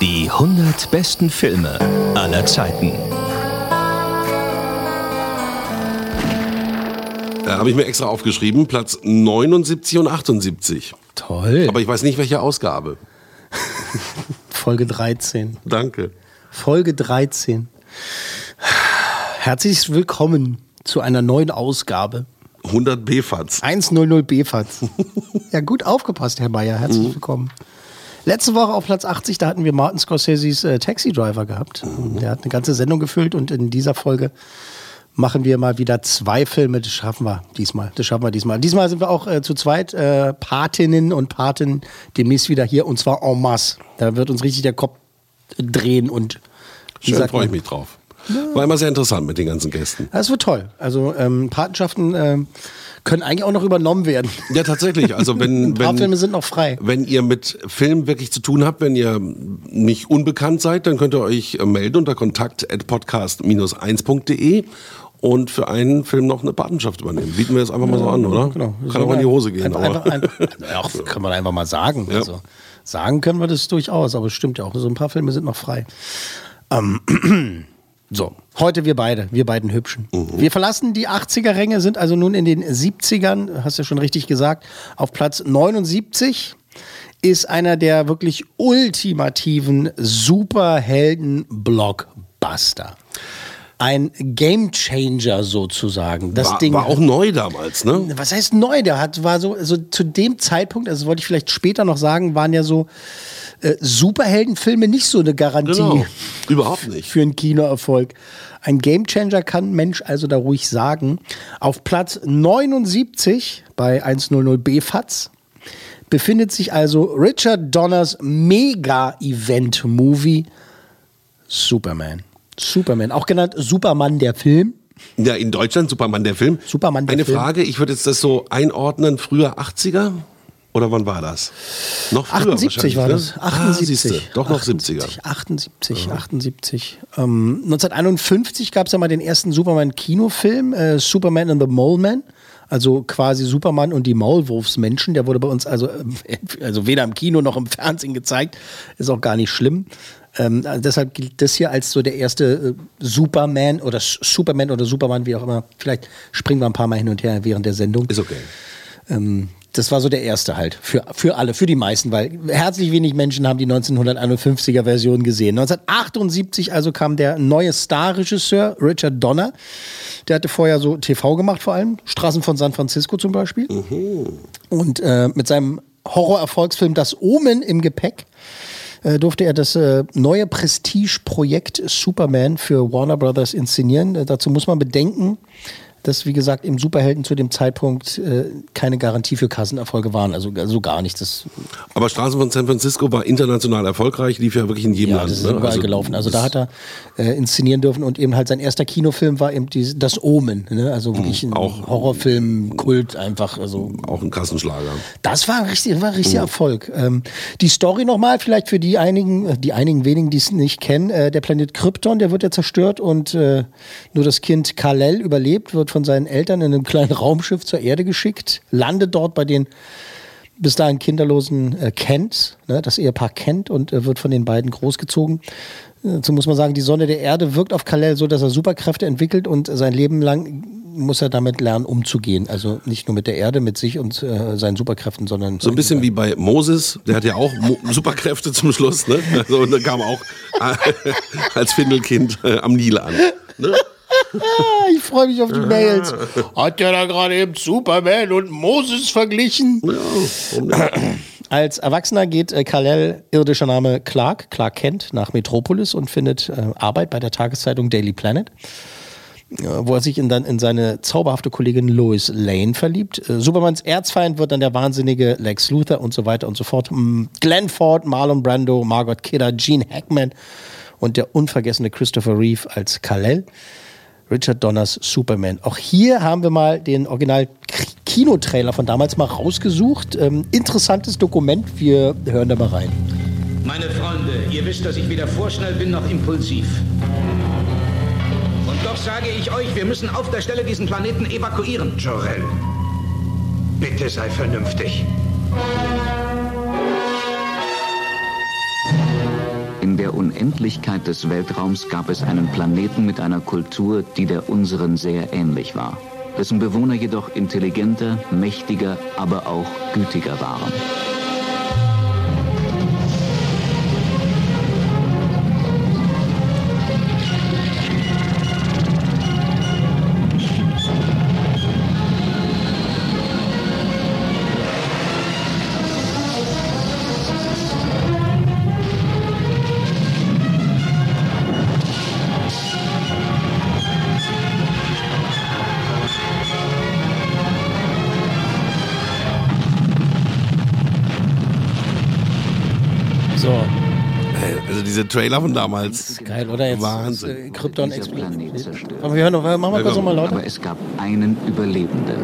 Die 100 besten Filme aller Zeiten. Da habe ich mir extra aufgeschrieben, Platz 79 und 78. Toll. Aber ich weiß nicht, welche Ausgabe. Folge 13. Danke. Folge 13. Herzlich willkommen zu einer neuen Ausgabe. 100 BFATs. 100 BFATs. ja, gut aufgepasst, Herr Bayer. Herzlich willkommen. Letzte Woche auf Platz 80, da hatten wir Martin Scorseses äh, Taxi Driver gehabt. Der hat eine ganze Sendung gefüllt und in dieser Folge machen wir mal wieder zwei Filme. Das schaffen wir diesmal. Das schaffen wir diesmal. Diesmal sind wir auch äh, zu zweit äh, Patinnen und Paten demnächst wieder hier und zwar en masse. Da wird uns richtig der Kopf drehen und Schön, freue ich mich drauf. War immer sehr interessant mit den ganzen Gästen. Das wird toll. Also ähm, Patenschaften ähm, können eigentlich auch noch übernommen werden. Ja, tatsächlich. Also wenn, Ein paar Filme wenn, sind noch frei. wenn ihr mit Film wirklich zu tun habt, wenn ihr nicht unbekannt seid, dann könnt ihr euch äh, melden unter kontakt.podcast-1.de und für einen Film noch eine Patenschaft übernehmen. Bieten wir jetzt einfach mal so an, oder? Genau. Kann auch in die Hose gehen. Einfach, aber. einfach, einfach, ja, kann man einfach mal sagen. Ja. Also, sagen können wir das durchaus, aber es stimmt ja auch. So ein paar Filme sind noch frei. Ähm, so, heute wir beide, wir beiden Hübschen. Wir verlassen die 80er-Ränge, sind also nun in den 70ern, hast du ja schon richtig gesagt, auf Platz 79 ist einer der wirklich ultimativen Superhelden-Blockbuster. Ein Gamechanger sozusagen. Das war, Ding war auch neu damals, ne? was heißt neu? Der hat, war so, also zu dem Zeitpunkt, also das wollte ich vielleicht später noch sagen, waren ja so äh, Superheldenfilme nicht so eine Garantie Genau. Überhaupt nicht. für einen Kinoerfolg. Ein Gamechanger kann Mensch also da ruhig sagen. Auf Platz 79 bei 100 BFATS befindet sich also Richard Donners Mega-Event-Movie Superman. Superman, auch genannt Superman der Film. Ja, in Deutschland Superman der Film. Superman der Eine Film. Frage, ich würde jetzt das so einordnen, früher 80er? Oder wann war das? Noch früher 78 war das. ne? 78. Ah, siehste, doch noch 78, 70er. 78, 78. Ähm, 1951 gab es ja mal den ersten Superman-Kinofilm, äh, Superman and the Mole Man. Also quasi Superman und die Maulwurfsmenschen. Der wurde bei uns also, ähm, also weder im Kino noch im Fernsehen gezeigt. Ist auch gar nicht schlimm. Ähm, also deshalb gilt das hier als so der erste äh, Superman oder S- Superman oder Superman, wie auch immer. Vielleicht springen wir ein paar Mal hin und her während der Sendung. Ist okay. Ähm, das war so der erste halt. Für, für alle, für die meisten, weil herzlich wenig Menschen haben die 1951er Version gesehen. 1978 also kam der neue Starregisseur Richard Donner. Der hatte vorher so TV gemacht vor allem. Straßen von San Francisco zum Beispiel. Und äh, mit seinem Horrorerfolgsfilm Das Omen im Gepäck äh, durfte er das äh, neue Prestige-Projekt Superman für Warner Brothers inszenieren. Äh, dazu muss man bedenken, dass, wie gesagt, im Superhelden zu dem Zeitpunkt äh, keine Garantie für Kassenerfolge waren. Also, also gar nichts. Das, Aber Straßen von San Francisco war international erfolgreich, lief ja wirklich in jedem ja, Land. das ist ne? überall gelaufen. Also da hat er äh, inszenieren dürfen und eben halt sein erster Kinofilm war eben die, das Omen. Ne? Also wirklich ein auch- Horrorfilm, Kult einfach. Also Auch ein Kassenschlager. Das war ein richtig, war ein richtiger Erfolg. Ähm, die Story nochmal, vielleicht für die einigen, äh, die einigen wenigen, die es nicht kennen. Äh, der Planet Krypton, der wird ja zerstört und äh, nur das Kind Kal-El überlebt, wird von seinen Eltern in einem kleinen Raumschiff zur Erde geschickt, landet dort bei den bis dahin kinderlosen äh, Kent, ne, das Ehepaar Kent und äh, wird von den beiden großgezogen. Dazu muss man sagen, die Sonne der Erde wirkt auf Kal-El so, dass er Superkräfte entwickelt und sein Leben lang muss er damit lernen, umzugehen. Also nicht nur mit der Erde, mit sich und äh, seinen Superkräften, sondern So ein bisschen wie bei Moses, der hat ja auch Mo Superkräfte zum Schluss, ne? Also, und dann kam auch als Findelkind äh, am Nil an. Ne? Ich freue mich auf die Mails. Hat der da gerade eben Superman und Moses verglichen? Als Erwachsener geht äh, Kal-El, irdischer Name Clark, Clark Kent, nach Metropolis und findet äh, Arbeit bei der Tageszeitung Daily Planet. wo er sich in, dann in seine zauberhafte Kollegin Lois Lane verliebt. Äh, Supermans Erzfeind wird dann der wahnsinnige Lex Luthor und so weiter und so fort. Glenn Ford, Marlon Brando, Margot Kidder, Gene Hackman und der unvergessene Christopher Reeve als Kal-El. Richard Donners Superman. Auch hier haben wir mal den Original-Kinotrailer von damals mal rausgesucht. Ähm, interessantes Dokument, wir hören da mal rein. Meine Freunde, ihr wisst, dass ich weder vorschnell bin noch impulsiv. Und doch sage ich euch, wir müssen auf der Stelle diesen Planeten evakuieren. Jorel, bitte sei vernünftig. In der Unendlichkeit des Weltraums gab es einen Planeten mit einer Kultur, die der unseren sehr ähnlich war, dessen Bewohner jedoch intelligenter, mächtiger, aber auch gütiger waren. Diese Trailer von damals. geil, oder? Jetzt Wahnsinn. Äh, Krypton explodiert. zerstört. Aber wir hören noch, machen wir kurz nochmal lauter. Aber es gab einen Überlebenden.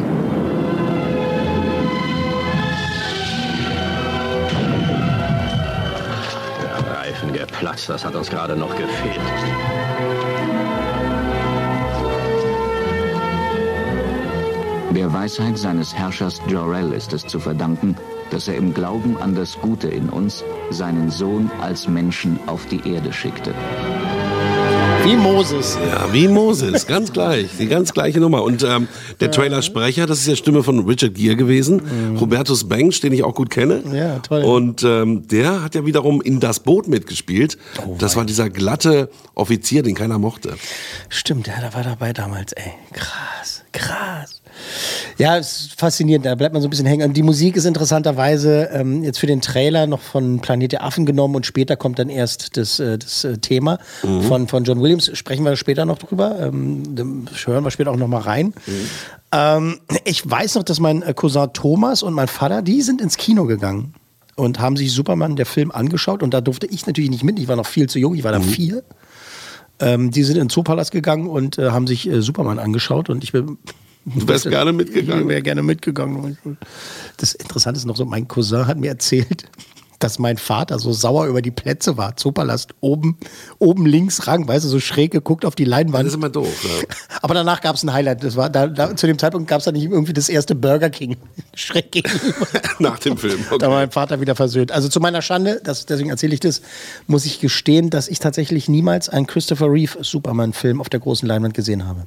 Der Reifen geplatzt, das hat uns gerade noch gefehlt. Der Weisheit seines Herrschers Jor-El ist es zu verdanken, dass er im Glauben an das Gute in uns seinen Sohn als Menschen auf die Erde schickte. Wie Moses. Ja, wie Moses, ganz gleich, die ganz gleiche Nummer. Und ähm, der Trailer-Sprecher, das ist ja Stimme von Richard Gere gewesen, Robertus Banks, den ich auch gut kenne. Mhm. Ja, toll. Und ähm, der hat ja wiederum in Das Boot mitgespielt. Oh, das war dieser glatte Offizier, den keiner mochte. Stimmt, ja, der war dabei damals, ey. Krass, krass. Ja, es ist faszinierend, da bleibt man so ein bisschen hängen. Und die Musik ist interessanterweise ähm, jetzt für den Trailer noch von Planet der Affen genommen und später kommt dann erst das, äh, das äh, Thema von, von John Williams. Sprechen wir später noch drüber. Ähm, hören wir später auch noch mal rein. Ähm, ich weiß noch, dass mein äh, Cousin Thomas und mein Vater, die sind ins Kino gegangen und haben sich Superman, der Film, angeschaut. Und da durfte ich natürlich nicht mit. Ich war noch viel zu jung, ich war da vier. Ähm, die sind in den Zoopalast gegangen und äh, haben sich äh, Superman angeschaut und ich bin. Du wärst gerne mitgegangen? Ich wäre gerne mitgegangen. Das Interessante ist noch so, mein Cousin hat mir erzählt, dass mein Vater so sauer über die Plätze war. Zoopalast oben, oben links Rang, weißt du, so schräg geguckt auf die Leinwand. Das ist immer doof. Ja. Aber danach gab es ein Highlight. Das war da, da, zu dem Zeitpunkt gab es da nicht irgendwie das erste Burger King. Schräg gegenüber. Nach dem Film. Okay. Da war mein Vater wieder versöhnt. Also zu meiner Schande, das, deswegen erzähle ich das, muss ich gestehen, dass ich tatsächlich niemals einen Christopher Reeve Superman-Film auf der großen Leinwand gesehen habe.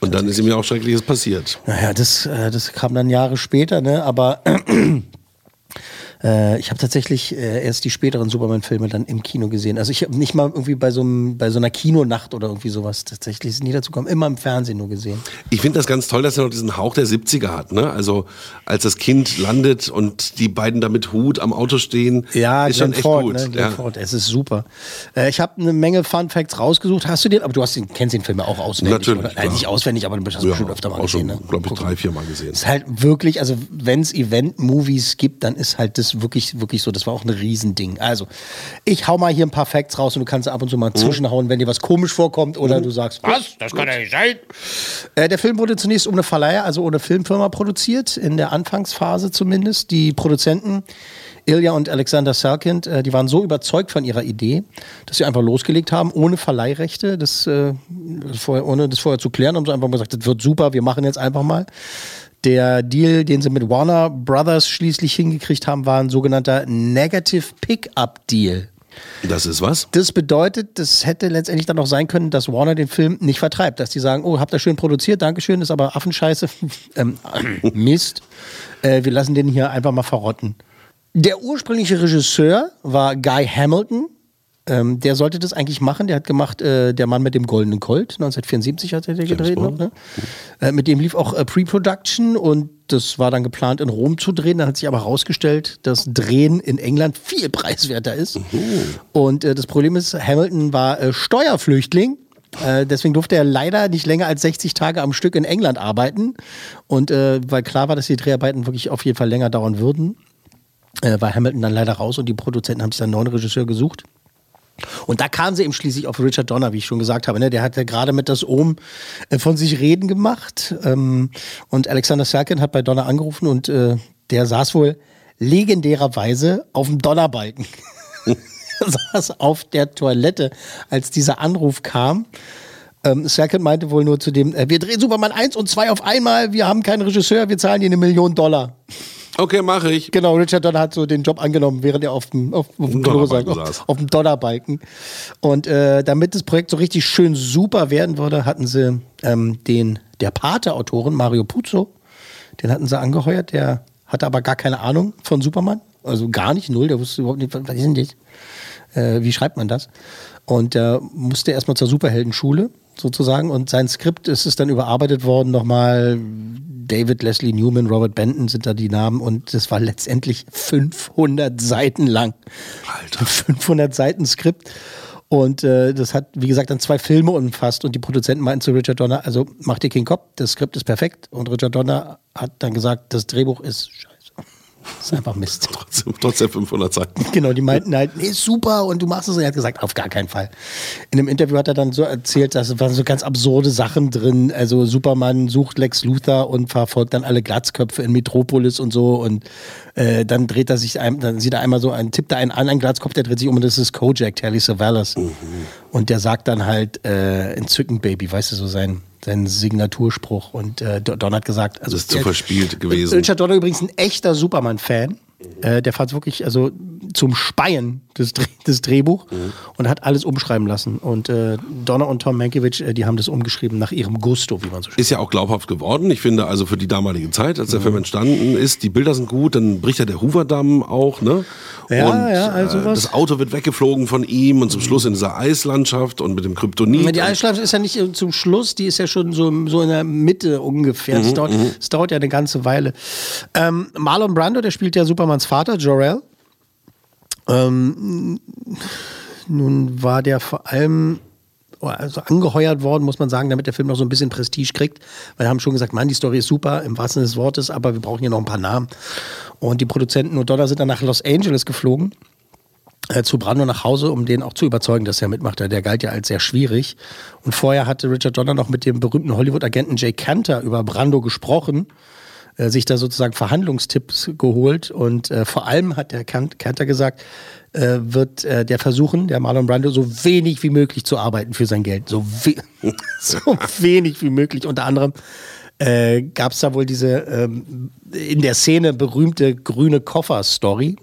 Und dann ist ihm ja auch Schreckliches passiert. Naja, das, äh, das kam dann Jahre später, ne? aber äh, ich habe tatsächlich äh, erst die späteren Superman-Filme dann im Kino gesehen. Also ich habe nicht mal irgendwie bei so, bei so einer Kinonacht oder irgendwie sowas tatsächlich ist nie dazu gekommen, immer im Fernsehen nur gesehen. Ich finde das ganz toll, dass er noch diesen Hauch der 70er hat. Ne? Also als das Kind landet und die beiden da mit Hut am Auto stehen, Ja, ist Glenn schon echt Ford, gut. ne? Glenn ja. Ford, es ist super. Äh, ich habe eine Menge Fun Facts rausgesucht. Hast du den, aber du hast den, kennst den Film ja auch auswendig, Natürlich, oder? Nein, nicht auswendig, aber du hast Ja, bestimmt öfter mal auch gesehen. schon, Ne? glaube ich, drei, vier Mal gesehen. ist halt wirklich, also wenn es Event-Movies gibt, dann ist halt das wirklich, wirklich so, das war auch ein Riesending. Also, ich hau mal hier ein paar Facts raus und du kannst ab und zu Mhm. mal zwischenhauen, wenn dir was komisch vorkommt oder du sagst, was, das kann ja nicht sein. Äh, der Film wurde zunächst ohne Verleiher, also ohne Filmfirma produziert, in der Anfangsphase zumindest. Die Produzenten Ilya und Alexander Salkind, äh, die waren so überzeugt von ihrer Idee, dass sie einfach losgelegt haben, ohne Verleihrechte, das, äh, vorher, ohne das vorher zu klären, haben sie einfach mal gesagt, das wird super, wir machen jetzt einfach mal. Der Deal, den sie mit Warner Brothers schließlich hingekriegt haben, war ein sogenannter Negative Pickup Deal. Das ist was? Das bedeutet, das hätte letztendlich dann auch sein können, dass Warner den Film nicht vertreibt. Dass die sagen, oh, habt ihr schön produziert, Dankeschön, ist aber Affenscheiße, ähm, Mist. Äh, wir lassen den hier einfach mal verrotten. Der ursprüngliche Regisseur war Guy Hamilton. Ähm, der sollte das eigentlich machen. Der hat gemacht äh, Der Mann mit dem goldenen Colt. 1974 hat er der gedreht noch. Ne? Äh, mit dem lief auch äh, Pre-Production und das war dann geplant in Rom zu drehen. Dann hat sich aber herausgestellt, dass Drehen in England viel preiswerter ist. Und äh, das Problem ist, Hamilton war äh, Steuerflüchtling Äh, deswegen durfte er leider nicht länger als 60 Tage am Stück in England arbeiten. Und äh, weil klar war, dass die Dreharbeiten wirklich auf jeden Fall länger dauern würden, äh, war Hamilton dann leider raus und die Produzenten haben sich dann einen neuen Regisseur gesucht. Und da kamen sie eben schließlich auf Richard Donner, wie ich schon gesagt habe. Ne? Der hat ja gerade mit das Ohm äh, von sich reden gemacht. Ähm, und Alexander Serkin hat bei Donner angerufen und äh, der saß wohl legendärerweise auf dem Donnerbalken. saß auf der Toilette, als dieser Anruf kam. Ähm, Serkin meinte wohl nur zu dem, äh, wir drehen Superman 1 und 2 auf einmal, wir haben keinen Regisseur, wir zahlen dir eine Million Dollar. Okay, mache ich. Genau, Richard Donner hat so den Job angenommen, während er auf dem, auf, auf dem, Klo saß, auf, auf dem Donnerbalken. Und äh, damit das Projekt so richtig schön super werden würde, hatten sie ähm, den, der Pate-Autoren, Mario Puzo, den hatten sie angeheuert, der hatte aber gar keine Ahnung von Superman. Also gar nicht, null, der wusste überhaupt nicht, was ist denn das? Äh, wie schreibt man das? Und der musste erstmal zur Superheldenschule sozusagen und sein Skript ist es dann überarbeitet worden nochmal David Leslie Newman, Robert Benton sind da die Namen und das war letztendlich 500 Seiten lang. Alter. 500 Seiten Skript. Und äh, das hat, wie gesagt, dann zwei Filme umfasst und die Produzenten meinten zu Richard Donner, also mach dir keinen Kopf, das Skript ist perfekt. Und Richard Donner hat dann gesagt, das Drehbuch ist scheiße. Das ist einfach Mist. Trotzdem, trotzdem 500 Seiten. Genau, die meinten halt, nee, super und du machst es. Und er hat gesagt, auf gar keinen Fall. In einem Interview hat er dann so erzählt, dass es waren so ganz absurde Sachen drin. Also Superman sucht Lex Luthor und verfolgt dann alle Glatzköpfe in Metropolis und so. Und äh, dann dreht er sich, ein, dann sieht er einmal so, einen, tippt er einen an, einen Glatzkopf, der dreht sich um und das ist Kojak, Telly Savalas. Mhm. Und der sagt dann halt, äh, entzückend Baby, weißt du, so sein sein Signaturspruch. Und äh, Don hat gesagt, also das ist zu verspielt gewesen. Richard Donner übrigens ein echter Superman-Fan. Äh, der fand es wirklich also zum Speien des, des Drehbuch mhm. und hat alles umschreiben lassen. Und äh, Donner und Tom Mankiewicz, äh, die haben das umgeschrieben nach ihrem Gusto, wie man so schön Ist ja auch glaubhaft geworden. Ich finde also für die damalige Zeit, als der mhm. Film entstanden ist, die Bilder sind gut, dann bricht ja der Hoover-Damm auch, ne? Ja, und ja, also äh, das Auto wird weggeflogen von ihm und zum Schluss in dieser Eislandschaft und mit dem Kryptonit. Die Eislandschaft ist ja nicht äh, zum Schluss, die ist ja schon so, so in der Mitte ungefähr. Es mhm, dauert, mhm. dauert, ja eine ganze Weile. Ähm, Marlon Brando, der spielt ja Supermans Vater, Jor-El. Ähm, nun war der vor allem also angeheuert worden, muss man sagen, damit der Film noch so ein bisschen Prestige kriegt. Weil wir haben schon gesagt, Mann, die Story ist super, im wahrsten Sinne des Wortes, aber wir brauchen hier noch ein paar Namen. Und die Produzenten und Donner sind dann nach Los Angeles geflogen, äh, zu Brando nach Hause, um den auch zu überzeugen, dass er mitmacht. Der galt ja als sehr schwierig. Und vorher hatte Richard Donner noch mit dem berühmten Hollywood-Agenten Jay Cantor über Brando gesprochen äh, sich da sozusagen Verhandlungstipps geholt und äh, vor allem hat der Cantor gesagt, äh, wird äh, der versuchen, der Marlon Brando, so wenig wie möglich zu arbeiten für sein Geld. So, we so wenig wie möglich. Unter anderem äh, gab es da wohl diese ähm, in der Szene berühmte grüne Koffer-Story.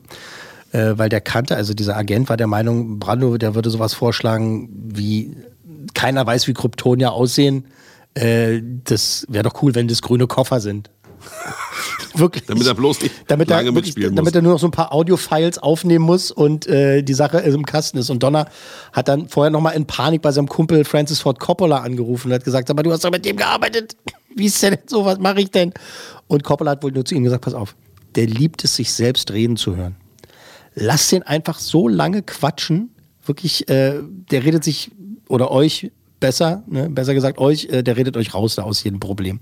Äh, weil der kannte, also dieser Agent war der Meinung, Brando, der würde sowas vorschlagen wie keiner weiß, wie Kryptonier aussehen. Äh, das wäre doch cool, wenn das grüne Koffer sind. Wirklich. Damit er bloß nicht damit lange er, mitspielen muss. Damit er nur noch so ein paar Audio-Files aufnehmen muss und äh, die Sache im Kasten ist. Und Donner hat dann vorher nochmal in Panik bei seinem Kumpel Francis Ford Coppola angerufen und hat gesagt, aber du hast doch mit dem gearbeitet. Wie ist denn so, was mache ich denn? Und Coppola hat wohl nur zu ihm gesagt, pass auf, der liebt es, sich selbst reden zu hören. Lass den einfach so lange quatschen. Wirklich, äh, der redet sich oder euch besser, ne? besser gesagt euch, äh, der redet euch raus da aus jedem Problem.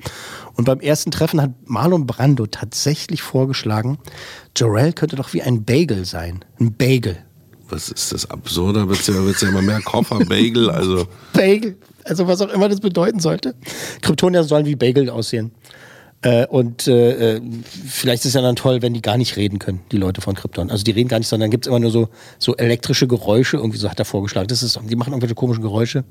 Und beim ersten Treffen hat Marlon Brando tatsächlich vorgeschlagen, Jorel könnte doch wie ein Bagel sein. Ein Bagel. Was ist das absurder? Wird es ja, wird's ja immer mehr Koffer, Bagel, also. Bagel, also was auch immer das bedeuten sollte. Kryptonier sollen wie Bagel aussehen. Äh, und äh, äh, vielleicht ist es ja dann toll, wenn die gar nicht reden können, die Leute von Krypton. Also die reden gar nicht, sondern gibt es immer nur so, so elektrische Geräusche, irgendwie so hat er vorgeschlagen. Das ist, die machen irgendwelche komischen Geräusche.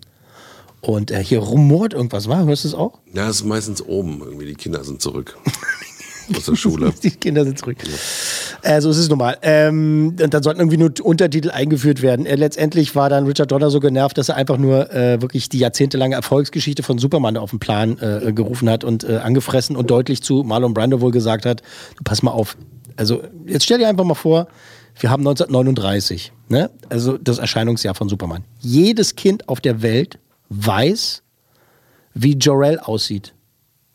Und äh, hier rumort irgendwas, war? Hörst du es auch? Ja, es ist meistens oben. Irgendwie die Kinder sind zurück. Aus der Schule. die Kinder sind zurück. Ja. Äh, so ist es normal. Ähm, und dann sollten irgendwie nur Untertitel eingeführt werden. Äh, letztendlich war dann Richard Donner so genervt, dass er einfach nur äh, wirklich die jahrzehntelange Erfolgsgeschichte von Superman auf den Plan äh, gerufen hat und äh, angefressen und deutlich zu Marlon Brando wohl gesagt hat: Du pass mal auf. Also, jetzt stell dir einfach mal vor, wir haben 1939, ne? also das Erscheinungsjahr von Superman. Jedes Kind auf der Welt weiß, wie Jorel aussieht.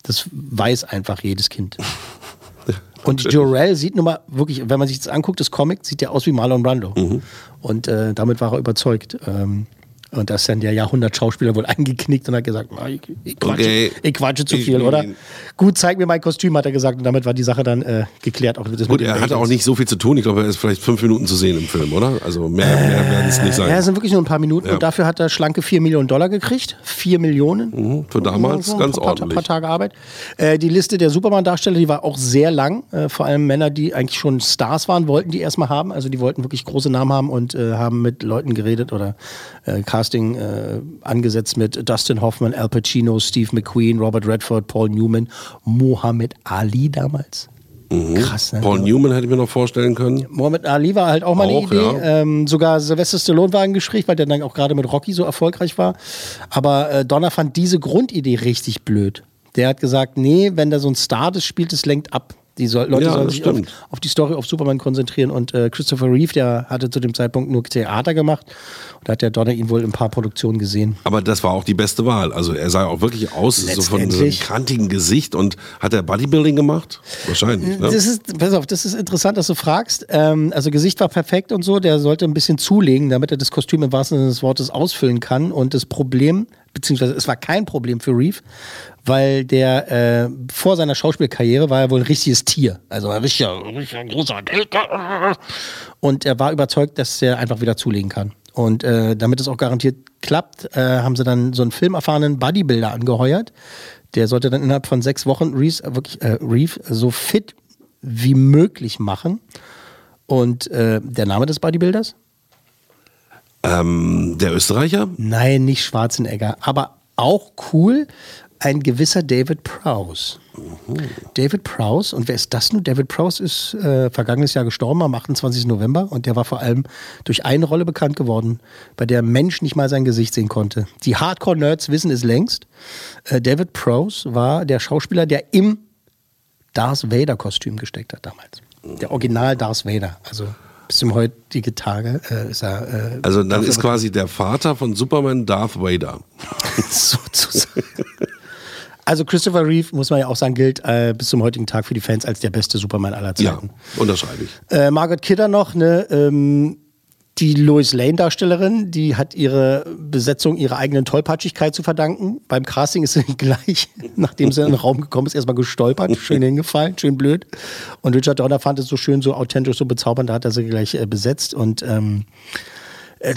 Das weiß einfach jedes Kind. Und Jorel sieht nun mal wirklich, wenn man sich das anguckt, das Comic, sieht ja aus wie Marlon Brando. Mhm. Und äh, damit war er überzeugt. Ähm, Und da ist dann der Jahrhundert-Schauspieler wohl eingeknickt und hat gesagt, "Ah, ich, ich, quatsche, Okay. ich quatsche zu Ich viel, oder? bin- Gut, zeig mir mein Kostüm, hat er gesagt. Und damit war die Sache dann äh, geklärt. Auch das Gut, er hatte auch nicht so viel zu tun. Ich glaube, er ist vielleicht fünf Minuten zu sehen im Film, oder? Also mehr, mehr werden es nicht sein. Ja, es sind wirklich nur ein paar Minuten Ja. und dafür hat er schlanke 4 Millionen Dollar gekriegt. 4 Millionen. Mhm, Für damals So ein ganz paar, ordentlich. paar Tage Arbeit. Äh, die Liste der Superman-Darsteller, die war auch sehr lang. Äh, vor allem Männer, die eigentlich schon Stars waren, wollten die erstmal haben. Also die wollten wirklich große Namen haben und äh, haben mit Leuten geredet oder äh, Casting äh, angesetzt mit Dustin Hoffman, Al Pacino, Steve McQueen, Robert Redford, Paul Newman, Muhammad Ali damals. Krass, ne? Mhm. Paul Newman hätte ich mir noch vorstellen können. Muhammad Ali war halt auch mal eine Auch, Idee. ja. Ähm, sogar Sylvester Stallone war im Gespräch, weil der dann auch gerade mit Rocky so erfolgreich war. Aber äh, Donner fand diese Grundidee richtig blöd. Der hat gesagt, nee, wenn da so ein Star das spielt, das lenkt ab. Die soll, Leute Ja, sollen sich auf, auf die Story, auf Superman konzentrieren. Und äh, Christopher Reeve, der hatte zu dem Zeitpunkt nur Theater gemacht. Und da hat der Donner ihn wohl in ein paar Produktionen gesehen. Aber das war auch die beste Wahl. Also er sah auch wirklich aus, so von so einem kantigen Gesicht. Und hat er Bodybuilding gemacht? Wahrscheinlich, ne? Das ist, pass auf, das ist interessant, dass du fragst. Ähm, also Gesicht war perfekt und so, der sollte ein bisschen zulegen, damit er das Kostüm im wahrsten Sinne des Wortes ausfüllen kann. Und das Problem, beziehungsweise es war kein Problem für Reeve, weil der äh, vor seiner Schauspielkarriere war er wohl ein richtiges Tier. Also ein richtiger, richtiger großer. Und er war überzeugt, dass er einfach wieder zulegen kann. Und äh, damit es auch garantiert klappt, äh, haben sie dann so einen filmerfahrenen Bodybuilder angeheuert. Der sollte dann innerhalb von sechs Wochen Reeves, äh, wirklich, äh, Reeve so fit wie möglich machen. Und äh, der Name des Bodybuilders? Ähm, der Österreicher? Nein, nicht Schwarzenegger, aber auch cool, ein gewisser David Prowse. David Prowse, und wer ist das nun? David Prowse ist äh, vergangenes Jahr gestorben am 28. November und der war vor allem durch eine Rolle bekannt geworden, bei der ein Mensch nicht mal sein Gesicht sehen konnte. Die Hardcore-Nerds wissen es längst. Äh, David Prowse war der Schauspieler, der im Darth Vader-Kostüm gesteckt hat damals. Der Original Darth Vader. Also bis zum heutige Tage äh, ist er. Äh, Also dann ist quasi der Vater von Superman Darth Vader. sozusagen. Also Christopher Reeve, muss man ja auch sagen, gilt äh, bis zum heutigen Tag für die Fans als der beste Superman aller Ja, Zeiten. unterschreibe ich. Äh, Margaret Kidder noch, ne, ähm, die Lois Lane-Darstellerin, die hat ihre Besetzung ihrer eigenen Tollpatschigkeit zu verdanken. Beim Casting ist sie gleich, nachdem sie in den Raum gekommen ist, erstmal gestolpert, schön hingefallen, schön blöd. Und Richard Donner fand es so schön, so authentisch, so bezaubernd, da hat er sie gleich äh, besetzt. Und ähm, äh,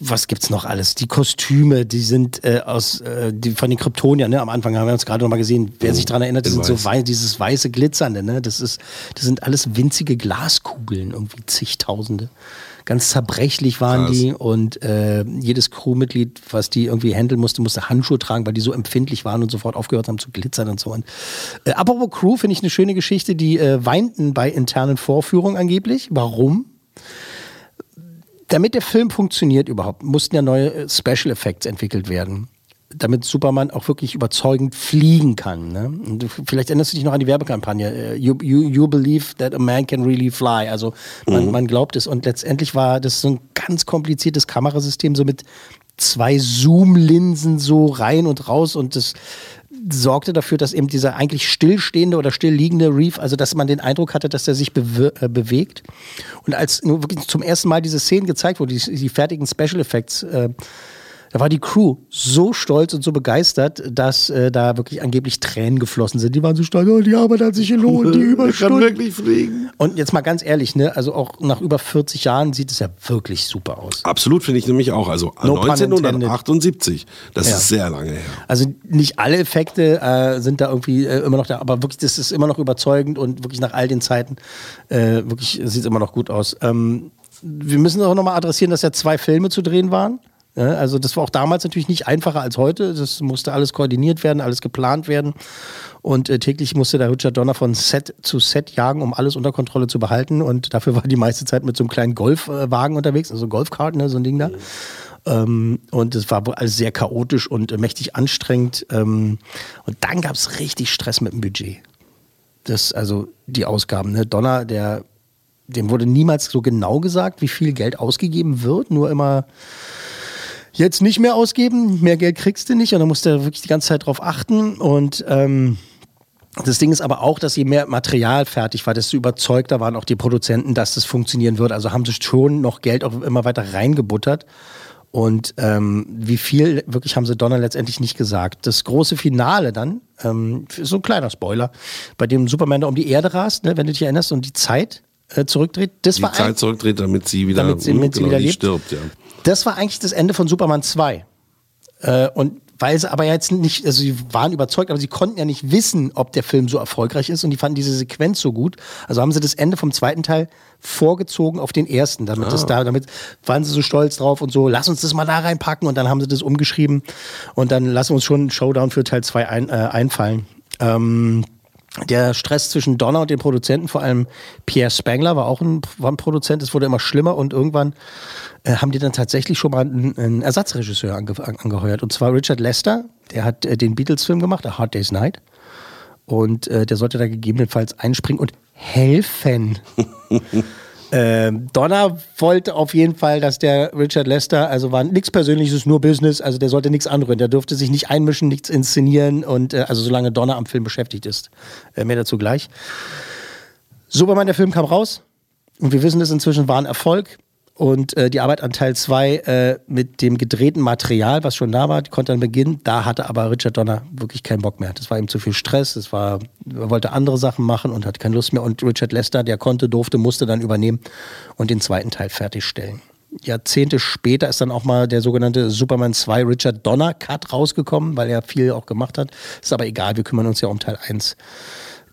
was gibt's noch alles? Die Kostüme, die sind äh, aus äh, die, von den Kryptoniern, ne? Am Anfang haben wir uns gerade noch mal gesehen. Wer sich daran erinnert, das In sind so weiß. wei dieses weiße Glitzernde, ne? Das ist, das sind alles winzige Glaskugeln, irgendwie zigtausende. Ganz zerbrechlich waren Krass. die und äh, jedes Crewmitglied, was die irgendwie handeln musste, musste Handschuhe tragen, weil die so empfindlich waren und sofort aufgehört haben zu glitzern und so. Und, äh, apropos Crew, finde ich eine schöne Geschichte. Die äh, weinten bei internen Vorführungen angeblich. Warum? Damit der Film funktioniert überhaupt, mussten ja neue äh, Special Effects entwickelt werden. Damit Superman auch wirklich überzeugend fliegen kann. Ne? Und du, vielleicht erinnerst du dich noch an die Werbekampagne. äh, You, you, you believe that a man can really fly. Also man, man glaubt es. Und letztendlich war das so ein ganz kompliziertes Kamerasystem, so mit zwei Zoom-Linsen so rein und raus. Und das sorgte dafür, dass eben dieser eigentlich stillstehende oder stillliegende Reef, also dass man den Eindruck hatte, dass er sich bewe äh, bewegt. Und als nur wirklich zum ersten Mal diese Szenen gezeigt wurden, die, die fertigen Special Effects, äh, da war die Crew so stolz und so begeistert, dass äh, da wirklich angeblich Tränen geflossen sind. Die waren so stolz, oh, die Arbeit hat sich gelohnt, die Ich kann Überstunden. wirklich fliegen. Und jetzt mal ganz ehrlich, ne, also auch nach über 40 Jahren sieht es ja wirklich super aus. Absolut finde ich nämlich auch. Also No pun 1978. Das Ja. ist sehr lange her. Also nicht alle Effekte äh, sind da irgendwie äh, immer noch da, aber wirklich, das ist immer noch überzeugend und wirklich nach all den Zeiten äh, wirklich sieht es immer noch gut aus. Ähm, wir müssen auch nochmal adressieren, dass ja zwei Filme zu drehen waren. Ja, also das war auch damals natürlich nicht einfacher als heute. Das musste alles koordiniert werden, alles geplant werden. Und äh, täglich musste der Richard Donner von Set zu Set jagen, um alles unter Kontrolle zu behalten. Und dafür war die meiste Zeit mit so einem kleinen Golfwagen unterwegs, also Golfkart, ne, so ein Ding da. Ähm, und es war alles sehr chaotisch und äh, mächtig anstrengend. Ähm, und dann gab es richtig Stress mit dem Budget. Das, also die Ausgaben. Ne? Donner, der, dem wurde niemals so genau gesagt, wie viel Geld ausgegeben wird, nur immer jetzt nicht mehr ausgeben, mehr Geld kriegst du nicht und dann musst du wirklich die ganze Zeit drauf achten und ähm, das Ding ist aber auch, dass je mehr Material fertig war, desto überzeugter waren auch die Produzenten, dass das funktionieren wird. Also haben sie schon noch Geld auch immer weiter reingebuttert. Und ähm, wie viel wirklich haben sie Donner letztendlich nicht gesagt. Das große Finale dann, ähm, so ein kleiner Spoiler, bei dem Superman da um die Erde rast, ne, wenn du dich erinnerst, und die Zeit äh, zurückdreht. Das Die war Zeit ein, zurückdreht, damit sie wieder, Damit sie- damit sie genau, wieder lebt. stirbt. Ja. Das war eigentlich das Ende von Superman 2. Äh, und weil sie aber jetzt nicht, also sie waren überzeugt, aber sie konnten ja nicht wissen, ob der Film so erfolgreich ist und die fanden diese Sequenz so gut. Also haben sie das Ende vom zweiten Teil vorgezogen auf den ersten, damit das da, damit waren sie so stolz drauf und so, lass uns das mal da reinpacken und dann haben sie das umgeschrieben und dann lassen wir uns schon einen Showdown für Teil 2 ein, äh, einfallen. Ähm, der Stress zwischen Donner und den Produzenten, vor allem Pierre Spangler war auch ein, war ein Produzent, es wurde immer schlimmer und irgendwann äh, haben die dann tatsächlich schon mal einen, einen Ersatzregisseur ange, an, angeheuert. Und zwar Richard Lester, der hat äh, den Beatles-Film gemacht, A Hard Day's Night. Und äh, der sollte da gegebenenfalls einspringen und helfen. Ähm, Donner wollte auf jeden Fall, dass der Richard Lester, also war nichts Persönliches, nur Business, also der sollte nichts anrühren, der durfte sich nicht einmischen, nichts inszenieren und äh, also solange Donner am Film beschäftigt ist. Äh, mehr dazu gleich. Superman, der Film kam raus und wir wissen es inzwischen war ein Erfolg. Und äh, die Arbeit an Teil 2 äh, mit dem gedrehten Material, was schon da war, die konnte dann beginnen. Da hatte aber Richard Donner wirklich keinen Bock mehr. Das war ihm zu viel Stress, es war, er wollte andere Sachen machen und hat keine Lust mehr. Und Richard Lester, der konnte, durfte, musste dann übernehmen und den zweiten Teil fertigstellen. Jahrzehnte später ist dann auch mal der sogenannte Superman 2 Richard Donner Cut rausgekommen, weil er viel auch gemacht hat. Ist aber egal, wir kümmern uns ja um Teil 1.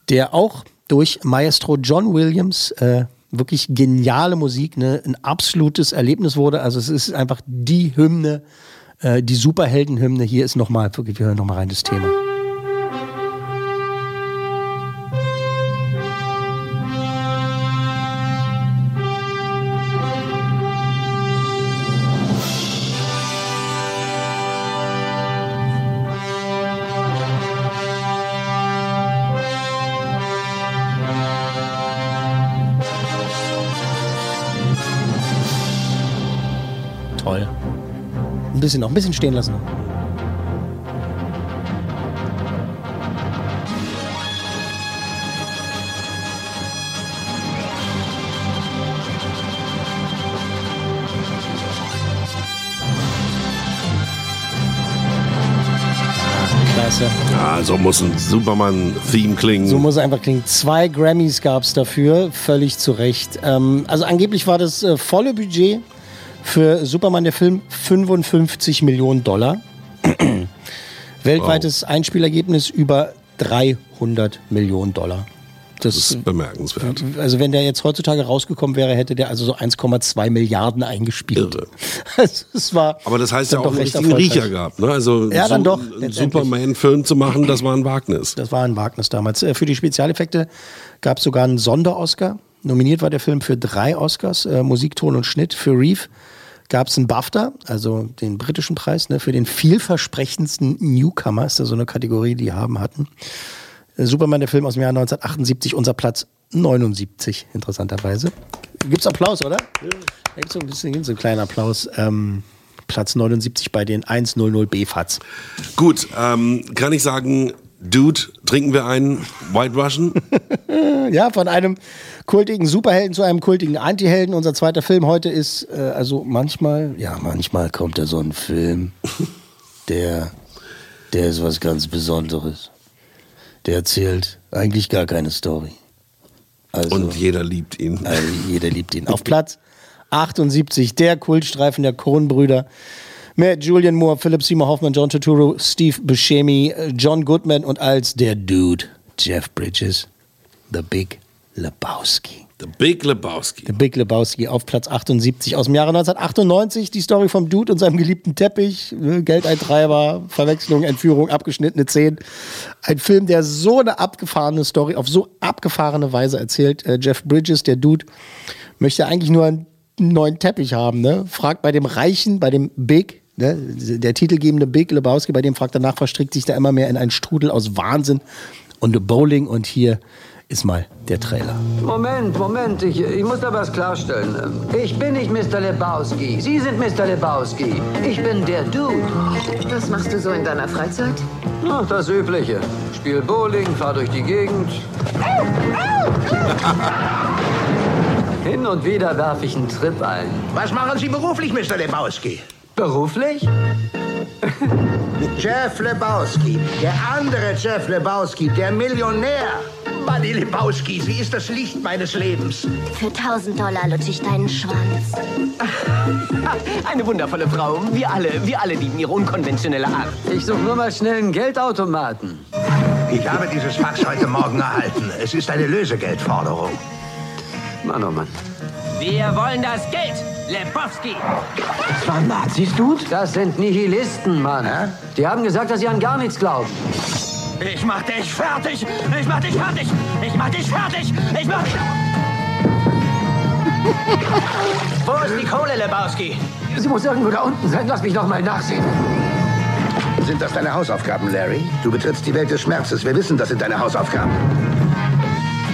Der auch durch Maestro John Williams äh, wirklich geniale Musik, ne, ein absolutes Erlebnis wurde. Also es ist einfach die Hymne, äh, die Superheldenhymne. Hier ist nochmal, wir hören nochmal rein das Thema. Bisschen noch, ein bisschen stehen lassen. Ja, so muss ein Superman-Theme klingen. So muss es einfach klingen. Zwei Grammys gab es dafür, völlig zu Recht. Ähm, also angeblich war das äh, volle Budget für Superman der Film 55 Millionen Dollar. Weltweites Einspielergebnis über 300 Millionen Dollar. das Das, ist bemerkenswert. also wenn der jetzt heutzutage rausgekommen wäre, hätte der also so 1,2 Milliarden eingespielt. Irre. Also es war Aber das heißt ja auch einen recht richtigen erfolgreich. Riecher gehabt. Ne? Also Ja, dann doch, einen. Superman-Film zu machen, das war ein Wagnis. Das war ein Wagnis damals. Äh, Für die Spezialeffekte gab es sogar einen Sonder-Oscar. Nominiert war der Film für drei Oscars, äh, Musik, Ton und Schnitt. Für Reeve gab es einen BAFTA, also den britischen Preis, ne, für den vielversprechendsten Newcomer, ist da so eine Kategorie, die haben hatten. Äh, Superman, der Film aus dem Jahr 1978, unser Platz 79, interessanterweise. Gibt's Applaus, oder? Ja. Da gibt's so ein bisschen so einen kleinen Applaus. Ähm, Platz 79 bei den 100 B-Fats. Gut, ähm, kann ich sagen, Dude, trinken wir einen White Russian? Ja, von einem kultigen Superhelden zu einem kultigen Antihelden. Unser zweiter Film heute ist, äh, also manchmal, ja, manchmal kommt da so ein Film, der, der ist was ganz Besonderes. Der erzählt eigentlich gar keine Story. Also, Und jeder liebt ihn. also jeder liebt ihn. Auf Platz 78, der Kultstreifen der Coen-Brüder. Mit Julian Moore, Philip Seymour Hoffman, John Turturro, Steve Buscemi, John Goodman und als der Dude Jeff Bridges, The Big Lebowski. The Big Lebowski. The Big Lebowski auf Platz 78 aus dem Jahre 1998. Die Story vom Dude und seinem geliebten Teppich. ne, Geldeintreiber, Verwechslung, Entführung, abgeschnittene Zehen. Ein Film, der so eine abgefahrene Story auf so abgefahrene Weise erzählt. Äh, Jeff Bridges, der Dude, möchte eigentlich nur einen neuen Teppich haben. Ne? Fragt bei dem Reichen, bei dem Big, ne? der titelgebende Big Lebowski, bei dem fragt er nach, verstrickt sich da immer mehr in einen Strudel aus Wahnsinn und Bowling. Und hier ist mal der Trailer. Moment, Moment, ich, ich muss da was klarstellen. Ich bin nicht Mr. Lebowski. Sie sind Mr. Lebowski. Ich bin der Dude. Was machst du so in deiner Freizeit? Ach, das Übliche. Spiel Bowling, fahr durch die Gegend. Hin und wieder werfe ich einen Trip ein. Was machen Sie beruflich, Mr. Lebowski? Beruflich? Jeff Lebowski, der andere Jeff Lebowski, der Millionär. Manni Lebowski, sie ist das Licht meines Lebens. Für 1000 Dollar lutsche ich deinen Schwanz. Eine wundervolle Frau. Wir alle, wir alle lieben ihre unkonventionelle Art. Ich suche nur mal schnell einen Geldautomaten. Ich habe dieses Fax heute Morgen erhalten. Es ist eine Lösegeldforderung. Mann, oh Mann. Wir wollen das Geld, Lebowski. Das waren Nazis, Dude? Das sind Nihilisten, Mann. Die haben gesagt, dass sie an gar nichts glauben. Ich mach dich fertig! Ich mach dich fertig! Ich mach dich fertig! Ich mach dich... Wo ist die Kohle, Lebowski? Sie muss irgendwo da unten sein. Lass mich noch mal nachsehen. Sind das deine Hausaufgaben, Larry? Du betrittst die Welt des Schmerzes. Wir wissen, das sind deine Hausaufgaben.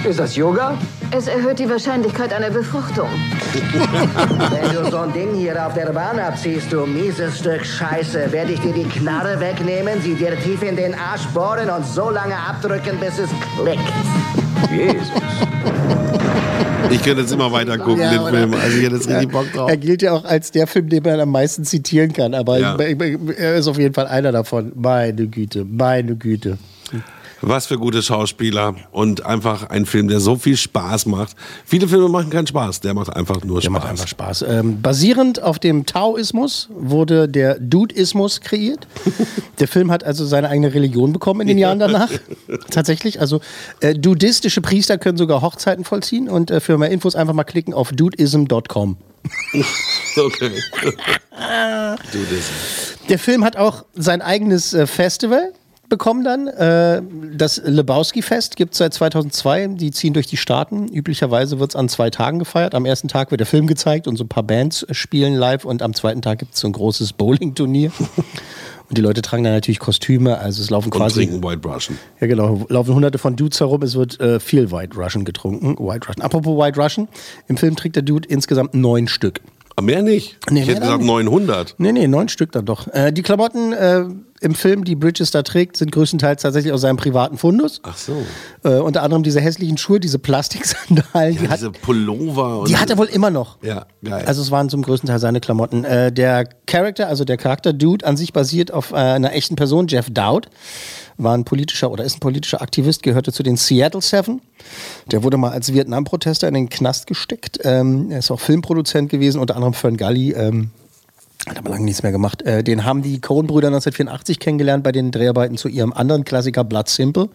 Ist das Yoga? Es erhöht die Wahrscheinlichkeit einer Befruchtung. Wenn du so ein Ding hier auf der Bahn abziehst, du mieses Stück Scheiße, werde ich dir die Knarre wegnehmen, sie dir tief in den Arsch bohren und so lange abdrücken, bis es klickt. Jesus. Ich könnte jetzt immer weiter gucken, Ja, den? Film. Also ich hätte jetzt richtig Bock drauf. Er gilt ja auch als der Film, den man am meisten zitieren kann. Aber Ja. ich, ich, er ist auf jeden Fall einer davon. Meine Güte, meine Güte. Was für gute Schauspieler und einfach ein Film, der so viel Spaß macht. Viele Filme machen keinen Spaß, der macht einfach nur Der Spaß. macht einfach Spaß. Ähm, basierend auf dem Taoismus wurde der Dudeismus kreiert. der Film hat also seine eigene Religion bekommen in den Jahren danach. Tatsächlich. Also äh, dudistische Priester können sogar Hochzeiten vollziehen. Und äh, für mehr Infos einfach mal klicken auf dudeism.com. Okay. du das. Der Film hat auch sein eigenes äh, Festival bekommen dann. Äh, das Lebowski-Fest gibt es seit 2002. Die ziehen durch die Staaten. Üblicherweise wird es an zwei Tagen gefeiert. Am ersten Tag wird der Film gezeigt und so ein paar Bands spielen live. Und am zweiten Tag gibt es so ein großes Bowling-Turnier. Und die Leute tragen dann natürlich Kostüme. Also es laufen Und quasi... trinken White Russian. Ja, genau. Laufen hunderte von Dudes herum. Es wird äh, viel White Russian getrunken. White Russian. Apropos White Russian. Im Film trägt der Dude insgesamt neun Stück. Aber mehr nicht. Nee, ich mehr hätte gesagt nicht. 900. Nee, nee, neun Stück dann doch. Äh, die Klamotten äh, im Film, die Bridges da trägt, sind größtenteils tatsächlich aus seinem privaten Fundus. Ach so. Äh, unter anderem diese hässlichen Schuhe, diese Plastiksandalen, die, hat, Diese Pullover. Und die hat er wohl immer noch. Ja, geil. Also es waren zum größten Teil seine Klamotten. Äh, der Charakter, also der Charakter Dude an sich basiert auf äh, einer echten Person, Jeff Dowd. War ein politischer oder ist ein politischer Aktivist, gehörte zu den Seattle Seven. Der wurde mal als Vietnam-Protester in den Knast gesteckt. Ähm, er ist auch Filmproduzent gewesen, unter anderem Fern Gully. Ähm, hat aber lange nichts mehr gemacht. Äh, den haben die Coen-Brüder 1984 kennengelernt bei den Dreharbeiten zu ihrem anderen Klassiker Blood Simple.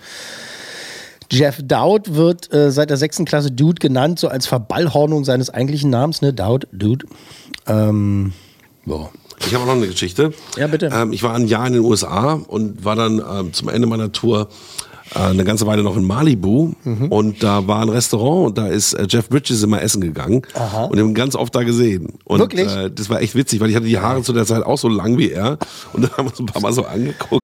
Jeff Dowd wird äh, seit der sechsten Klasse Dude genannt, so als Verballhornung seines eigentlichen Namens, ne? Dowd, Dude. Ähm, boah. Ich habe auch noch eine Geschichte. Ja, bitte. Ähm, ich war ein Jahr in den USA und war dann ähm, zum Ende meiner Tour eine ganze Weile noch in Malibu. Mhm. Und da war ein Restaurant und da ist äh, Jeff Bridges immer essen gegangen. Aha. Und haben ihn ganz oft da gesehen. Und, Wirklich? Äh, das war echt witzig, weil ich hatte die Haare zu der Zeit auch so lang wie er. Und dann haben wir uns ein paar Mal so angeguckt.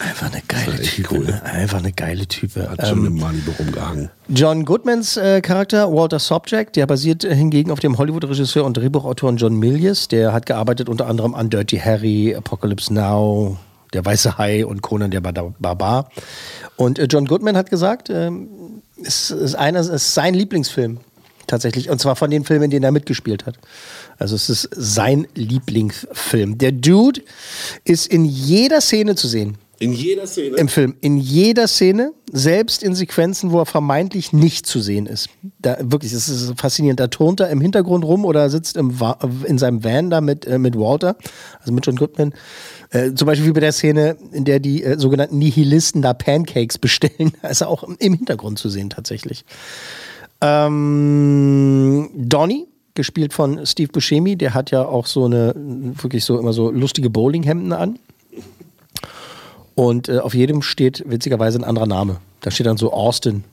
Einfach eine geile Type. Ne? Einfach eine geile Type. Hat schon Ähm, im Malibu rumgehangen. John Goodmans äh, Charakter, Walter Sobchak, der basiert äh, hingegen auf dem Hollywood-Regisseur und Drehbuchautor John Milius. Der hat gearbeitet unter anderem an Dirty Harry, Apocalypse Now, Der Weiße Hai und Conan der Bar- Barbar. Und äh, John Goodman hat gesagt, ähm, es ist, einer, es ist sein Lieblingsfilm tatsächlich. Und zwar von den Filmen, in denen er mitgespielt hat. Also es ist sein Lieblingsfilm. Der Dude ist in jeder Szene zu sehen. In jeder Szene. Im Film. In jeder Szene, selbst in Sequenzen, wo er vermeintlich nicht zu sehen ist. Da, wirklich, das ist faszinierend. Da turnt er im Hintergrund rum oder sitzt im, Wa- in seinem Van da mit, äh, mit Walter, also mit John Goodman. Äh, zum Beispiel wie bei der Szene, in der die äh, sogenannten Nihilisten da Pancakes bestellen. Da ist er auch im Hintergrund zu sehen tatsächlich. Ähm, Donny, gespielt von Steve Buscemi, der hat ja auch so eine, wirklich so immer so lustige Bowlinghemden an. Und äh, auf jedem steht witzigerweise ein anderer Name. Da steht dann so Austin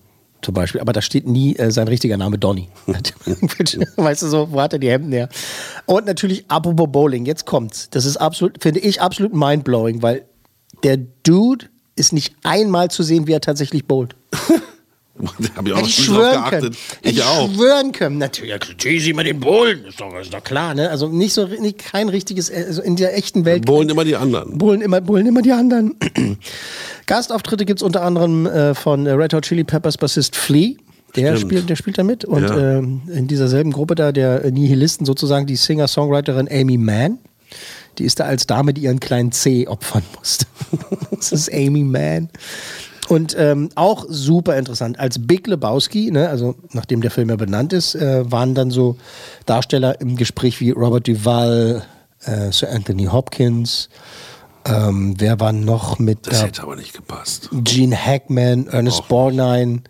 zum Beispiel. Aber da steht nie äh, sein richtiger Name Donny. weißt du so, wo hat er die Hemden her? Und natürlich apropos Bowling, jetzt kommt's. Das ist absolut, finde ich, absolut mindblowing, weil der Dude ist nicht einmal zu sehen, wie er tatsächlich bowlt. Hab ich auch ich schon drauf schwören geachtet. können. Ich Hätte auch. schwören können. Natürlich, ja, natürlich sieht man den Bowlen. Ist doch, ist doch klar, ne? Also nicht so, nicht, kein richtiges, also in der echten Welt. Bohlen immer die anderen. Bullen immer, Bullen immer die anderen. Gastauftritte gibt es unter anderem äh, von äh, Red Hot Chili Peppers Bassist Flea. Der Stimmt. spielt, der spielt da mit. Und Ja. ähm, in dieser selben Gruppe da, der Nihilisten sozusagen, die Singer-Songwriterin Amy Mann. Die ist da als Dame, die ihren kleinen C opfern musste. das ist Amy Mann. Und ähm, auch super interessant. Als Big Lebowski, ne, also nachdem der Film ja benannt ist, äh, waren dann so Darsteller im Gespräch wie Robert Duvall, äh, Sir Anthony Hopkins. Ähm, wer war noch mit Das da? hätte aber nicht gepasst. Gene Hackman, Ernest Borgnine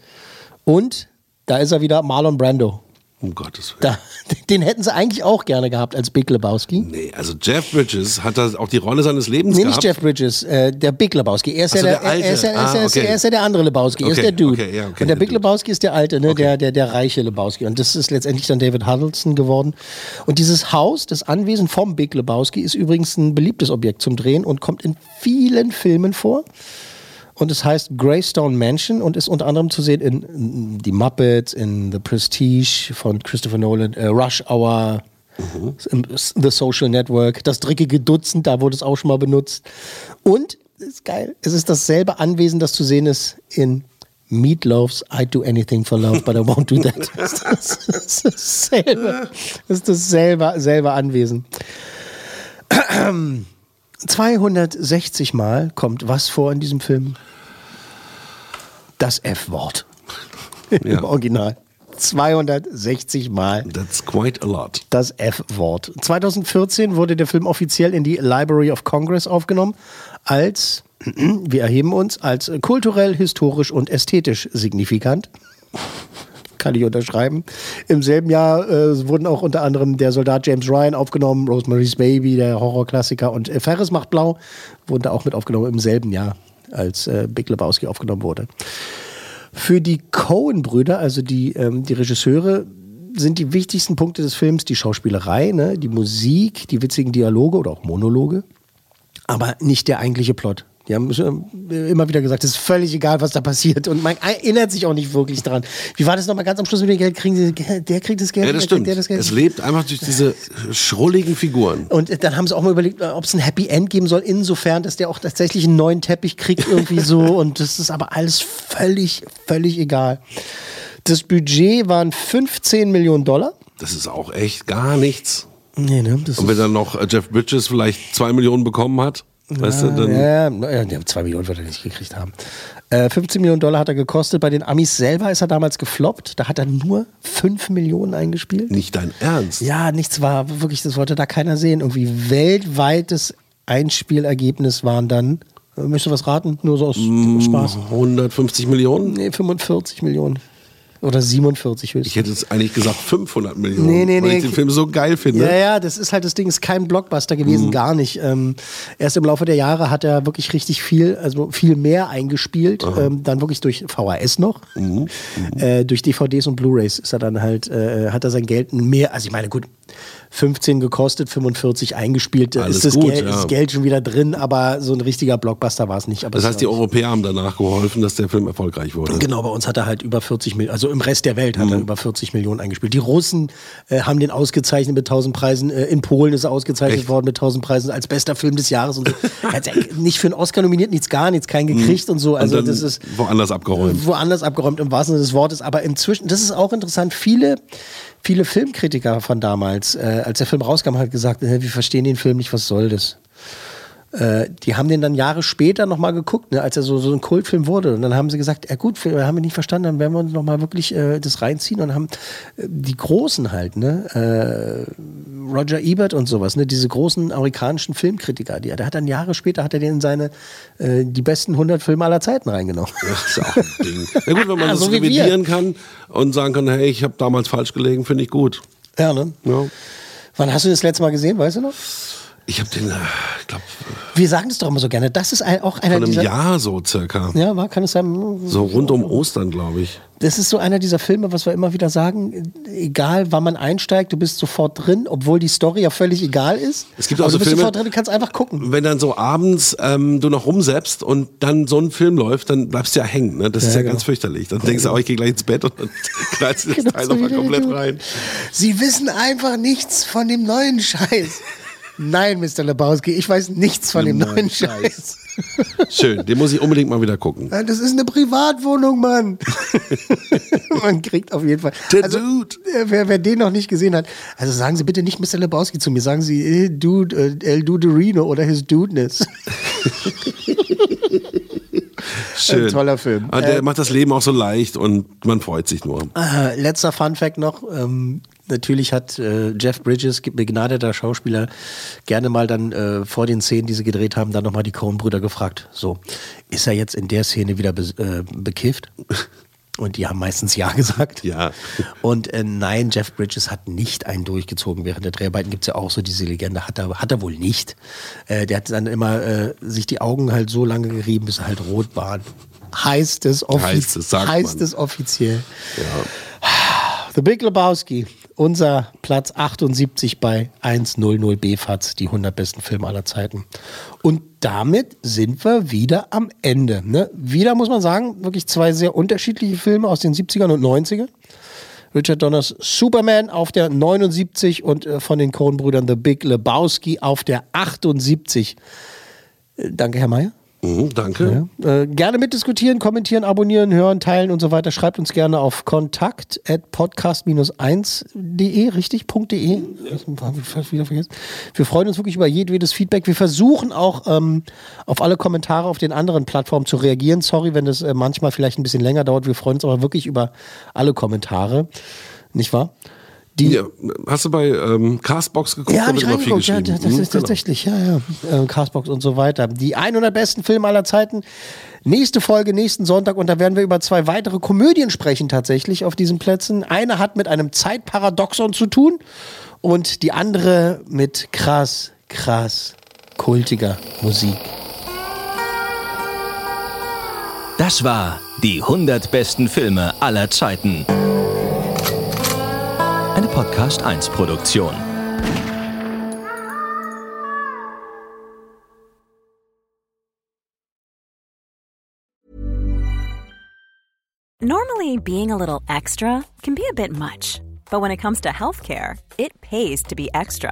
und da ist er wieder, Marlon Brando. Um Gottes Willen. Da, den hätten sie eigentlich auch gerne gehabt als Big Lebowski. Nee, also Jeff Bridges hat da auch die Rolle seines Lebens Nee, gehabt. nicht Jeff Bridges, äh, der Big Lebowski. Er ist, ja so, der, der Alte. Er ist, ja, Ah, er, ist, okay. er ist ja der andere Lebowski, er ist Okay, der Dude. okay, ja, okay, Und der Big. Lebowski ist der Alte, ne? der, der, der reiche Lebowski. Und das ist letztendlich dann David Huddleston geworden. Und dieses Haus, das Anwesen vom Big Lebowski, ist übrigens ein beliebtes Objekt zum Drehen und kommt in vielen Filmen vor. Und es heißt Greystone Mansion und ist unter anderem zu sehen in, in Die Muppets, in The Prestige von Christopher Nolan, äh, Rush Hour, im The Social Network, das dreckige Dutzend, da wurde es auch schon mal benutzt. Und, ist geil, es ist dasselbe Anwesen, das zu sehen ist in Meatloaf's I'd do anything for love, but I won't do that. Das ist das, das ist dasselbe, das ist dasselbe selbe Anwesen. 260 Mal kommt was vor in diesem Film? Das F-Wort. Im Original. 260 Mal That's quite a lot. das F-Wort. 2014 wurde der Film offiziell in die Library of Congress aufgenommen als, wir erheben uns, als kulturell, historisch und ästhetisch signifikant. Kann ich unterschreiben. Im selben Jahr äh, wurden auch unter anderem der Soldat James Ryan aufgenommen, Rosemary's Baby, der Horrorklassiker und äh, Ferris macht blau wurden da auch mit aufgenommen im selben Jahr, als äh, Big Lebowski aufgenommen wurde. Für die Coen-Brüder, also die, ähm, die Regisseure, sind die wichtigsten Punkte des Films die Schauspielerei, ne, die Musik, die witzigen Dialoge oder auch Monologe, aber nicht der eigentliche Plot. Die haben äh, immer wieder gesagt, es ist völlig egal, was da passiert. Und man erinnert sich auch nicht wirklich dran. Wie war das nochmal ganz am Schluss mit dem Geld? Kriegen sie, der kriegt das Geld, Ja, das der stimmt. der das Geld. Es lebt einfach durch diese schrulligen Figuren. Und dann haben sie auch mal überlegt, ob es ein Happy End geben soll, insofern, dass der auch tatsächlich einen neuen Teppich kriegt, irgendwie so. Und das ist aber alles völlig, völlig egal. Das Budget waren 15 Millionen Dollar. Das ist auch echt gar nichts. Nee, ne? Das Und wenn dann noch äh, Jeff Bridges vielleicht zwei Millionen bekommen hat, weißt du, dann. ja, ja, ja, ja, zwei Millionen wird er nicht gekriegt haben. Äh, 15 Millionen Dollar hat er gekostet. Bei den Amis selber ist er damals gefloppt. Da hat er nur 5 Millionen eingespielt. Nicht dein Ernst. Ja, nichts war wirklich, das wollte da keiner sehen. Irgendwie weltweites Einspielergebnis waren dann, möchtest du was raten? Nur so aus Spaß. 150 Millionen? Nee, 45 Millionen. Oder 47 höchstens. Ich hätte jetzt eigentlich gesagt 500 Millionen, Nee, nee, weil nee. ich den Film so geil finde. Ja, ja, das ist halt das Ding, ist kein Blockbuster gewesen, Mhm. gar nicht. Ähm, erst im Laufe der Jahre hat er wirklich richtig viel, also viel mehr eingespielt, ähm, dann wirklich durch VHS noch. Mhm. Äh, durch DVDs und Blu-Rays ist er dann halt, äh, hat er sein Geld mehr, also ich meine, gut, 15 gekostet, 45 eingespielt, Alles ist das, gut, Geld, ja. ist Geld schon wieder drin, aber so ein richtiger Blockbuster war es nicht. Aber Das heißt, die Europäer haben danach geholfen, dass der Film erfolgreich wurde. Genau, bei uns hat er halt über 40 Millionen, also im Rest der Welt Mhm. hat er über 40 Millionen eingespielt. Die Russen äh, haben den ausgezeichnet mit 1000 Preisen. Äh, in Polen ist er ausgezeichnet Echt? worden mit 1000 Preisen als bester Film des Jahres. Und so. hat nicht für einen Oscar nominiert, nichts gar nichts, keinen gekriegt und so. Also Mhm. und das ist woanders abgeräumt. woanders abgeräumt im wahrsten Sinne des Wortes. Aber inzwischen, das ist auch interessant, viele, viele Filmkritiker von damals, äh, als der Film rauskam, hat gesagt, äh, wir verstehen den Film nicht, was soll das? Äh, die haben den dann Jahre später nochmal geguckt, ne, als er so, so ein Kultfilm wurde. Und dann haben sie gesagt, ja gut, wir haben wir nicht verstanden, dann werden wir uns nochmal wirklich äh, das reinziehen und haben äh, die Großen halt, ne, äh, Roger Ebert und sowas, ne, diese großen amerikanischen Filmkritiker, die, der hat dann Jahre später, hat er den in seine, äh, die besten 100 Filme aller Zeiten reingenommen. Das ist auch ein Ding. Na gut, wenn man das So revidieren kann und sagen kann, hey, ich habe damals falsch gelegen, finde ich gut. Ja, ne? Ja. Wann hast du das letzte Mal gesehen, weißt du noch? Ich habe den, äh, ich Wir sagen das doch immer so gerne. Das ist ein, auch einer Von einem dieser. Jahr so circa. Ja, war, kann es sein? So rund um Ostern, glaube ich. Das ist so einer dieser Filme, was wir immer wieder sagen, egal wann man einsteigt, du bist sofort drin, obwohl die Story ja völlig egal ist. Es gibt Aber auch so du bist Filme- sofort drin, du kannst einfach gucken. Wenn dann so abends ähm, du noch rumseppst und dann so ein Film läuft, dann bleibst du ja hängen. Ne? Das Ja, ist ja genau. ganz fürchterlich. Dann denkst du, oh, ich gehe gleich ins Bett und dann knallst du das Genau Teil nochmal komplett rein. Sie wissen einfach nichts von dem neuen Scheiß. Nein, Mr. Lebowski, ich weiß nichts von dem neuen Scheiß. Schön, den muss ich unbedingt mal wieder gucken. Das ist eine Privatwohnung, Mann. Man kriegt auf jeden Fall. Also, äh, wer, wer den noch nicht gesehen hat, also sagen Sie bitte nicht Mr. Lebowski zu mir, sagen Sie eh, Dude, äh, El Duderino oder His Dudeness. Schön. Ein toller Film. Aber der Äh, macht das Leben auch so leicht und man freut sich nur. Äh, letzter Fun Fact noch. Ähm, natürlich hat äh, Jeff Bridges, begnadeter Schauspieler, gerne mal dann äh, vor den Szenen, die sie gedreht haben, dann nochmal die Coen-Brüder gefragt. So, ist er jetzt in der Szene wieder be äh, bekifft? Und die haben meistens Ja gesagt. Ja. Und äh, nein, Jeff Bridges hat nicht einen durchgezogen. Während der Dreharbeiten gibt es ja auch so diese Legende, hat er, hat er wohl nicht. Äh, der hat dann immer äh, sich die Augen halt so lange gerieben, bis er halt rot waren. Heißt es, offiz Heißt es, heißt es offiziell. The Big Lebowski, unser Platz 78 bei 100 BFATS, die 100 besten Filme aller Zeiten. Und damit sind wir wieder am Ende. Ne? Wieder muss man sagen, wirklich zwei sehr unterschiedliche Filme aus den 70ern und 90ern. Richard Donners Superman auf der 79 und äh, von den Coen-Brüdern The Big Lebowski auf der 78. Äh, danke, Herr Mayer. Mhm, danke. Ja. Äh, gerne mitdiskutieren, kommentieren, abonnieren, hören, teilen und so weiter. Schreibt uns gerne auf kontakt at podcast-1.de, richtig? .de? Fast wieder vergessen. Wir freuen uns wirklich über jedwedes Feedback. Wir versuchen auch auf alle Kommentare auf den anderen Plattformen zu reagieren. Sorry, wenn das äh, manchmal vielleicht ein bisschen länger dauert. Wir freuen uns aber wirklich über alle Kommentare. Nicht wahr? Die, Ja, hast du bei ähm, Castbox geguckt? ja, wird ich reingeguckt. Ja, geschrieben. das Mhm, ist genau. tatsächlich, ja, ja. Äh, Castbox und so weiter. Die 100 besten Filme aller Zeiten. Nächste Folge, nächsten Sonntag. Und da werden wir über zwei weitere Komödien sprechen, tatsächlich auf diesen Plätzen. Eine hat mit einem Zeitparadoxon zu tun und die andere mit krass, krass kultiger Musik. Das war die 100 besten Filme aller Zeiten. Eine Podcast 1 Produktion. Normally, being a little extra can be a bit much, but when it comes to healthcare, it pays to be extra.